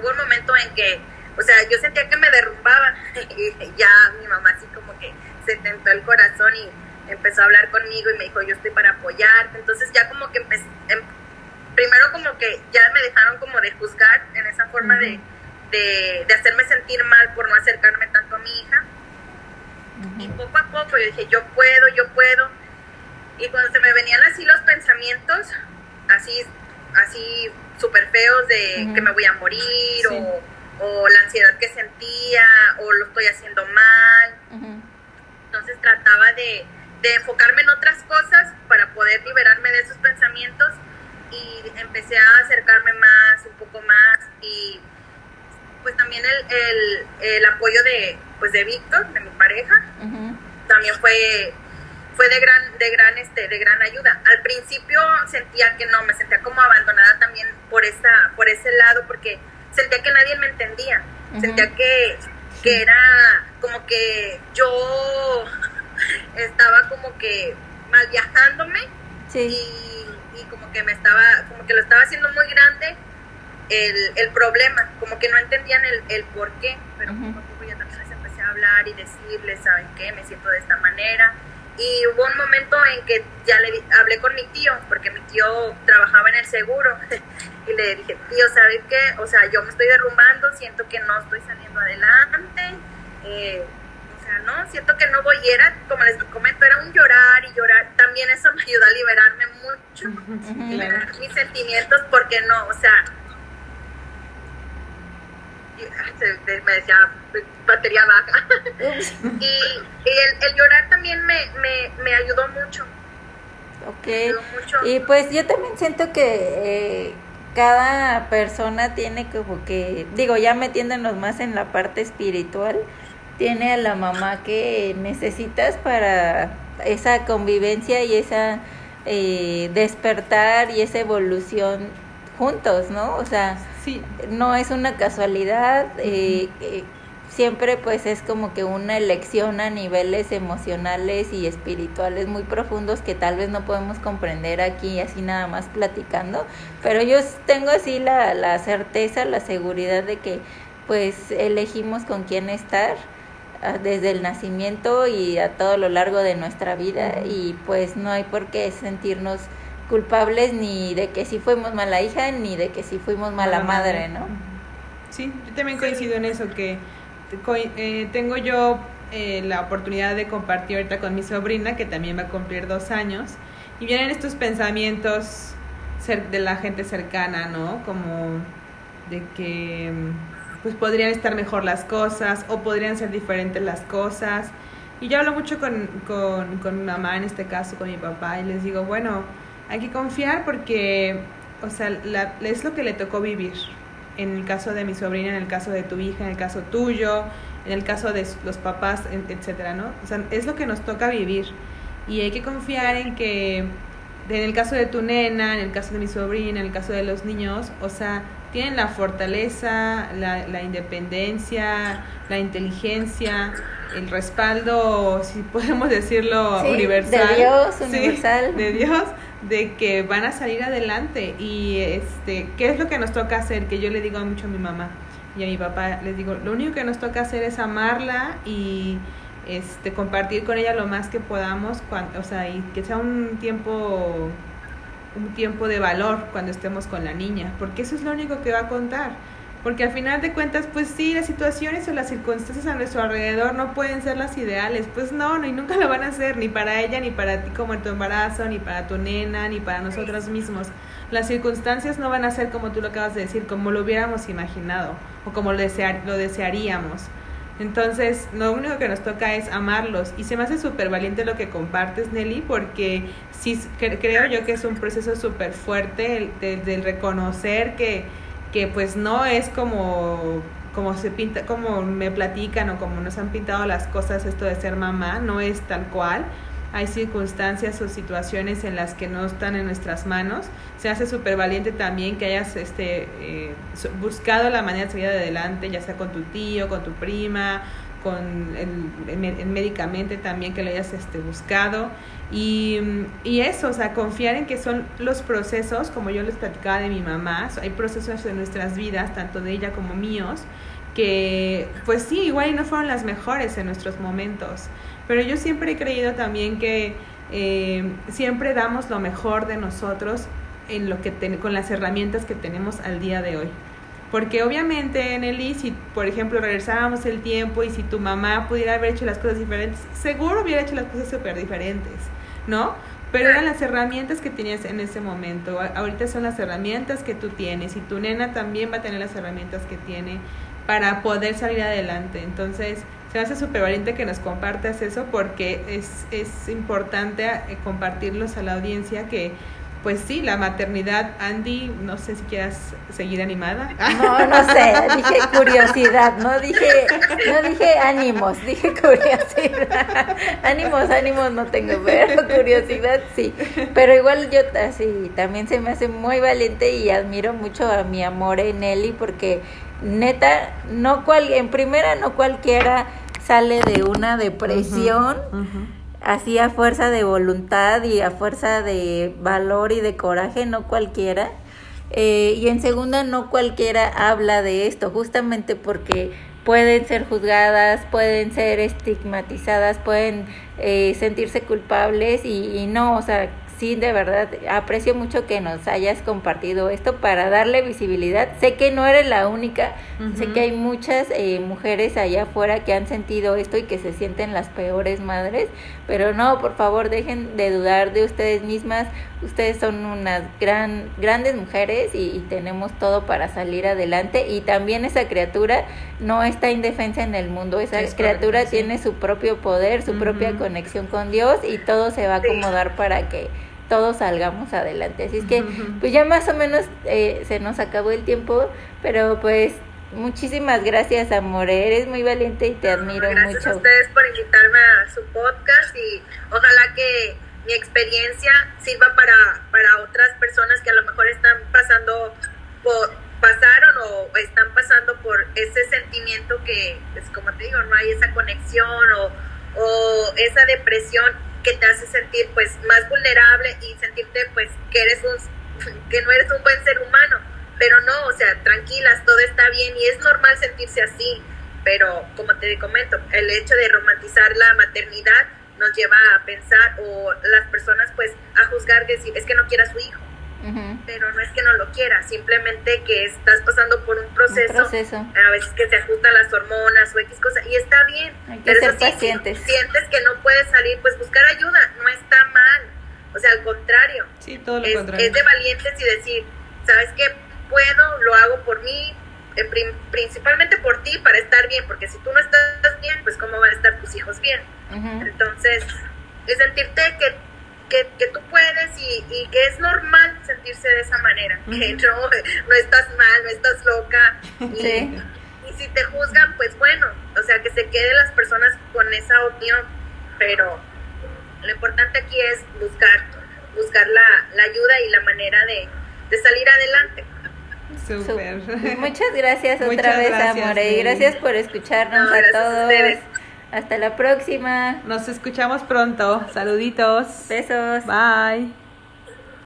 Speaker 3: hubo un momento en que, o sea, yo sentía que me derrumbaba <laughs> y ya mi mamá así como que se tentó el corazón y empezó a hablar conmigo y me dijo, yo estoy para apoyarte. Entonces ya como que empecé, em- primero como que ya me dejaron como de juzgar en esa forma de, de, de hacerme sentir mal por no acercarme tanto a mi hija. Y poco a poco yo dije, yo puedo, yo puedo. Y cuando se me venían así los pensamientos, así, así súper feos de
Speaker 1: Ujú.
Speaker 3: que me voy a morir
Speaker 2: Sí.
Speaker 3: o, o la ansiedad que sentía o lo estoy haciendo mal.
Speaker 1: Ujú.
Speaker 3: Entonces trataba de, de enfocarme en otras cosas para poder liberarme de esos pensamientos y empecé a acercarme más, un poco más y pues también el, el, el apoyo de, pues de Víctor, de mi pareja, también fue fue de gran de gran este de gran ayuda. Al principio sentía que no me sentía como abandonada también por esa por ese lado porque sentía que nadie me entendía. Sentía que que era como que yo <laughs> estaba como que mal viajándome
Speaker 1: Sí.
Speaker 3: y, y como que me estaba como que lo estaba haciendo muy grande el, el problema como que no entendían el, el por qué pero
Speaker 1: Ujú.
Speaker 3: poco a poco ya también les empecé a hablar y decirles saben qué me siento de esta manera y hubo un momento en que ya le hablé con mi tío porque mi tío trabajaba en el seguro <laughs> y le dije tío sabes qué o sea yo me estoy derrumbando siento que no estoy saliendo adelante eh, o sea, no, siento que no voy, era, como les comento, era un llorar y llorar, también eso me ayudó a liberarme mucho, liberar mis sentimientos, porque no, o sea, se- me decía batería baja, y, y el, el llorar también me, me, me ayudó mucho, me
Speaker 1: Ok.
Speaker 3: ayudó mucho.
Speaker 1: Y pues yo también siento que eh, cada persona tiene como que, digo, ya metiéndonos más en la parte espiritual, tiene a la mamá que necesitas para esa convivencia y esa eh, despertar y esa evolución juntos, ¿no? O sea,
Speaker 2: Sí,
Speaker 1: no es una casualidad, eh, eh, siempre pues es como que una elección a niveles emocionales y espirituales muy profundos que tal vez no podemos comprender aquí así nada más platicando, pero yo tengo así la, la certeza, la seguridad de que pues elegimos con quién estar ah, desde el nacimiento y a todo lo largo de nuestra vida y pues no hay por qué sentirnos culpables ni de que si fuimos mala hija ni de que si fuimos mala madre, ¿no?
Speaker 2: Sí, yo también coincido en eso, que co- eh, tengo yo eh, la oportunidad de compartir ahorita con mi sobrina, que también va a cumplir dos años, y vienen estos pensamientos de la gente cercana, ¿no? Como de que mm, pues podrían estar mejor las cosas o podrían ser diferentes las cosas. Y yo hablo mucho con, con, con mi mamá, en este caso, con mi papá, y les digo, bueno, hay que confiar porque, o sea, la, es lo que le tocó vivir. En el caso de mi sobrina, en el caso de tu hija, en el caso tuyo, en el caso de los papás, etcétera, ¿no? O sea, es lo que nos toca vivir. Y hay que confiar en que, en el caso de tu nena, en el caso de mi sobrina, en el caso de los niños, o sea, tienen la fortaleza, la, la independencia, la inteligencia, el respaldo, si podemos decirlo, universal.
Speaker 1: De Dios, universal.
Speaker 2: de Dios, de que van a salir adelante. Y este, ¿qué es lo que nos toca hacer? Que yo le digo mucho a mi mamá y a mi papá, les digo, lo único que nos toca hacer es amarla y este compartir con ella lo más que podamos, cuando, o sea, y que sea un tiempo un tiempo de valor cuando estemos con la niña, porque eso es lo único que va a contar porque al final de cuentas, pues sí, las situaciones o las circunstancias a nuestro alrededor no pueden ser las ideales, pues no, no, y nunca <laughs> lo van a ser, ni para ella, ni para ti como en tu embarazo, ni para tu nena, ni para nosotros mismos. Las circunstancias no van a ser como tú lo acabas de decir, como lo hubiéramos imaginado o como lo, desear, lo desearíamos. Entonces, lo único que nos toca es amarlos. Y se me hace súper valiente lo que compartes, Nelly, porque sí creo yo que es un proceso súper fuerte el, del reconocer que que pues no es como como se pinta, como me platican o como nos han pintado las cosas esto de ser mamá, no es tal cual. Hay circunstancias o situaciones en las que no están en nuestras manos. Se hace súper valiente también que hayas este, eh, buscado la manera de salir adelante, ya sea con tu tío, con tu prima, con el, médicamente también que lo hayas este, buscado. Y, y, eso, o sea, confiar en que son los procesos, como yo les platicaba de mi mamá, hay procesos en nuestras vidas, tanto de ella como míos, que pues sí, igual no fueron las mejores en nuestros momentos, pero yo siempre he creído también que eh, siempre damos lo mejor de nosotros en lo que con las herramientas que tenemos al día de hoy. Porque obviamente, Nelly, si por ejemplo regresábamos el tiempo y si tu mamá pudiera haber hecho las cosas diferentes, seguro hubiera hecho las cosas súper diferentes, ¿no? Pero eran las herramientas que tenías en ese momento. Ahorita son las herramientas que tú tienes y tu nena también va a tener las herramientas que tiene para poder salir adelante. Entonces, se me hace súper valiente que nos compartas eso porque es, es importante eh, compartirlos a la audiencia que pues sí, la maternidad, Andy, no sé si quieras seguir animada.
Speaker 1: No, no sé, dije curiosidad, no dije, no dije ánimos, dije curiosidad. Ánimos, ánimos no tengo, pero curiosidad sí. Pero igual yo así también se me hace muy valiente y admiro mucho a mi amor en Nelly porque neta, no cual, en primera no cualquiera sale de una depresión así a fuerza de voluntad y a fuerza de valor y de coraje, no cualquiera. Eh, y en segunda, no cualquiera habla de esto, justamente porque pueden ser juzgadas, pueden ser estigmatizadas, pueden eh, sentirse culpables y, y no, o sea, sí, de verdad, aprecio mucho que nos hayas compartido esto para darle visibilidad. Sé que no eres la única, sé que hay muchas eh, mujeres allá afuera que han sentido esto y que se sienten las peores madres, pero no, por favor, dejen de dudar de ustedes mismas. Ustedes son unas gran, grandes mujeres y, tenemos todo para salir adelante. Y también esa criatura no está indefensa en el mundo, esa criatura tiene su propio poder, su propia conexión con Dios y todo se va a acomodar para que todos salgamos adelante. Así es que, pues ya más o menos eh, se nos acabó el tiempo, pero pues muchísimas gracias, amor. Eres muy valiente y te admiro
Speaker 3: mucho.
Speaker 1: Gracias
Speaker 3: a ustedes por invitarme a su podcast y ojalá que mi experiencia sirva para, para otras personas que a lo mejor están pasando por pasaron o están pasando por ese sentimiento que, pues como te digo, no hay esa conexión o, o esa depresión que te hace sentir pues más vulnerable y sentirte pues que eres un que no eres un buen ser humano. Pero no o sea tranquilas todo está bien y es normal sentirse así. Pero como te comento el hecho de romantizar la maternidad nos lleva a pensar o las personas pues a juzgar decir es que no quiera a su hijo. Pero no es que no lo quiera, simplemente que estás pasando por un proceso, a veces que se ajustan las hormonas o X cosas, y está bien,
Speaker 1: Hay que ser pacientes.
Speaker 3: Si sientes que no puedes salir, pues buscar ayuda, no está mal, o sea, al contrario,
Speaker 2: sí, todo lo
Speaker 3: es,
Speaker 2: contrario.
Speaker 3: es de valientes y decir, ¿sabes qué? Puedo, lo hago por mí, principalmente por ti, para estar bien, porque si tú no estás bien, pues cómo van a estar tus hijos bien Entonces, es sentirte que, que, que tú puedes y, y, que es normal sentirse de esa manera, que no, no estás mal, no estás loca. <laughs> Y, y si te juzgan, pues bueno, o sea, que se queden las personas con esa opinión, pero lo importante aquí es buscar, buscar la, la ayuda y la manera de, de salir adelante.
Speaker 2: Súper. <laughs>
Speaker 1: Muchas gracias otra vez, Amore, y gracias por escucharnos a todos. Hasta la próxima.
Speaker 2: Nos escuchamos pronto. Saluditos.
Speaker 1: Besos.
Speaker 2: Bye.